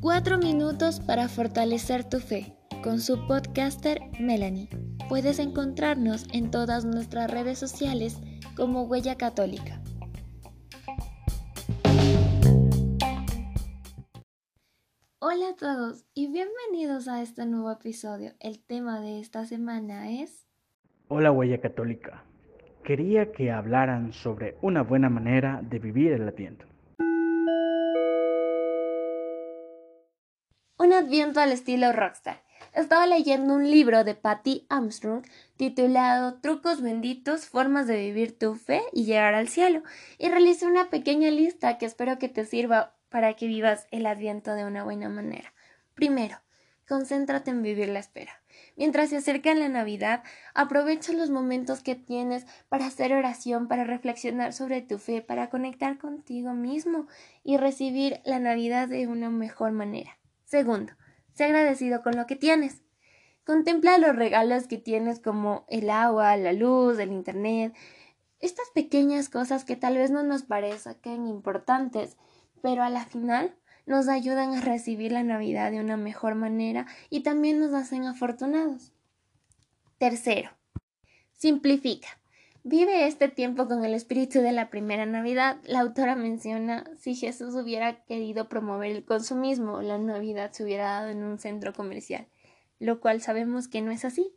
Cuatro minutos para fortalecer tu fe con su podcaster Melanie. Puedes encontrarnos en todas nuestras redes sociales como Huella Católica. Hola a todos y bienvenidos a este nuevo episodio. El tema de esta semana es... Hola Huella Católica. Quería que hablaran sobre una buena manera de vivir el Adviento. Un Adviento al estilo rockstar. Estaba leyendo un libro de Patty Armstrong titulado Trucos benditos, formas de vivir tu fe y llegar al cielo, y realicé una pequeña lista que espero que te sirva para que vivas el Adviento de una buena manera. Primero, concéntrate en vivir la espera. Mientras se acerca la Navidad, aprovecha los momentos que tienes para hacer oración, para reflexionar sobre tu fe, para conectar contigo mismo y recibir la Navidad de una mejor manera. Segundo, sé agradecido con lo que tienes. Contempla los regalos que tienes como el agua, la luz, el internet, estas pequeñas cosas que tal vez no nos parezcan importantes, pero a la final nos ayudan a recibir la Navidad de una mejor manera y también nos hacen afortunados. Tercero, simplifica. Vive este tiempo con el espíritu de la primera Navidad. La autora menciona si Jesús hubiera querido promover el consumismo, la Navidad se hubiera dado en un centro comercial, lo cual sabemos que no es así.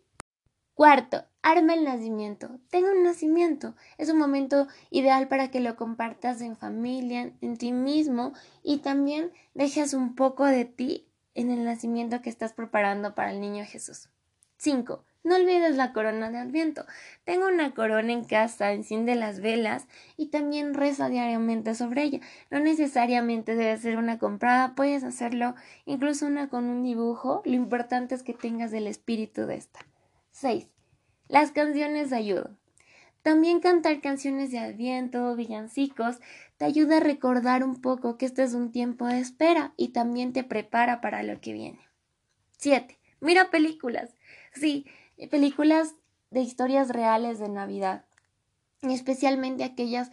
Cuarto, arma el nacimiento. Tenga un nacimiento. Es un momento ideal para que lo compartas en familia, en ti mismo y también dejes un poco de ti en el nacimiento que estás preparando para el niño Jesús. Cinco, no olvides la corona de Adviento. Tengo una corona en casa, enciende las velas y también reza diariamente sobre ella. No necesariamente debe ser una comprada, puedes hacerlo incluso una con un dibujo. Lo importante es que tengas el espíritu de esta. 6. Las canciones ayudan. También cantar canciones de Adviento, villancicos, te ayuda a recordar un poco que este es un tiempo de espera y también te prepara para lo que viene. 7. Mira películas. Sí, películas de historias reales de Navidad, especialmente aquellas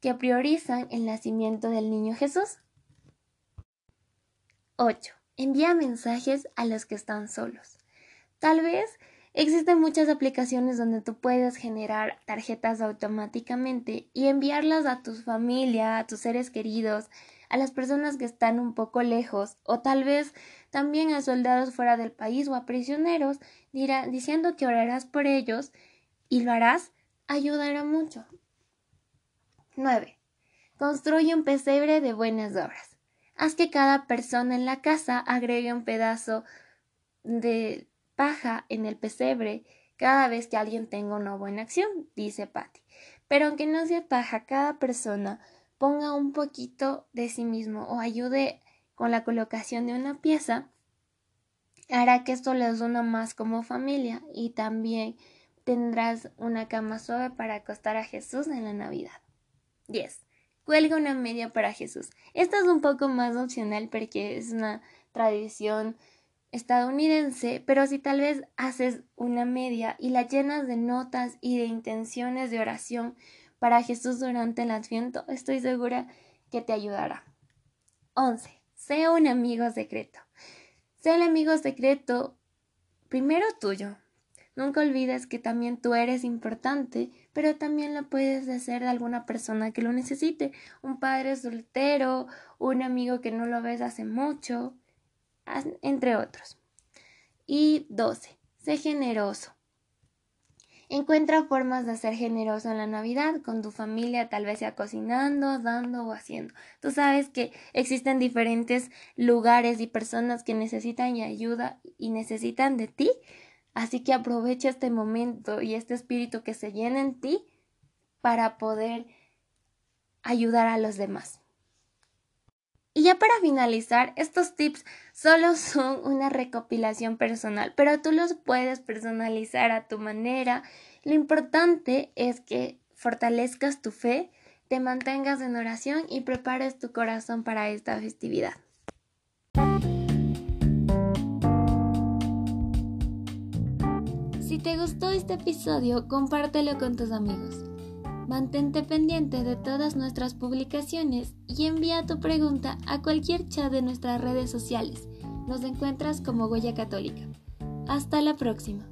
que priorizan el nacimiento del niño Jesús. 8. Envía mensajes a los que están solos. Tal vez existen muchas aplicaciones donde tú puedes generar tarjetas automáticamente y enviarlas a tu familia, a tus seres queridos, a las personas que están un poco lejos o tal vez también a soldados fuera del país o a prisioneros, dirá, diciendo que orarás por ellos y lo harás, ayudará mucho. 9. Construye un pesebre de buenas obras. Haz que cada persona en la casa agregue un pedazo de paja en el pesebre cada vez que alguien tenga una buena acción, dice Patty. Pero aunque no sea paja, cada persona ponga un poquito de sí mismo o ayude con la colocación de una pieza, hará que esto les una más como familia y también tendrás una cama suave para acostar a Jesús en la Navidad. 10. Cuelga una media para Jesús. Esto es un poco más opcional porque es una tradición estadounidense, pero si tal vez haces una media y la llenas de notas y de intenciones de oración para Jesús durante el Adviento, estoy segura que te ayudará. 11. Sea un amigo secreto. Sea el amigo secreto primero tuyo. Nunca olvides que también tú eres importante, pero también lo puedes hacer de alguna persona que lo necesite, un padre soltero, un amigo que no lo ves hace mucho, entre otros. Y 12. Sé generoso. Encuentra formas de ser generoso en la Navidad con tu familia, tal vez sea cocinando, dando o haciendo. Tú sabes que existen diferentes lugares y personas que necesitan ayuda y necesitan de ti, así que aprovecha este momento y este espíritu que se llena en ti para poder ayudar a los demás. Y ya para finalizar, estos tips solo son una recopilación personal, pero tú los puedes personalizar a tu manera. Lo importante es que fortalezcas tu fe, te mantengas en oración y prepares tu corazón para esta festividad. Si te gustó este episodio, compártelo con tus amigos. Mantente pendiente de todas nuestras publicaciones y envía tu pregunta a cualquier chat de nuestras redes sociales. Nos encuentras como Goya Católica. Hasta la próxima.